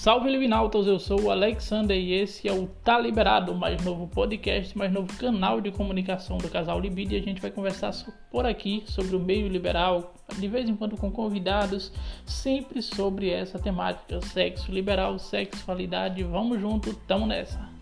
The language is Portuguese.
Salve Livinautas, eu sou o Alexander e esse é o Tá Liberado, mais novo podcast, mais novo canal de comunicação do casal Libido e a gente vai conversar por aqui sobre o meio liberal, de vez em quando com convidados, sempre sobre essa temática, sexo liberal, sexualidade, vamos junto, tamo nessa!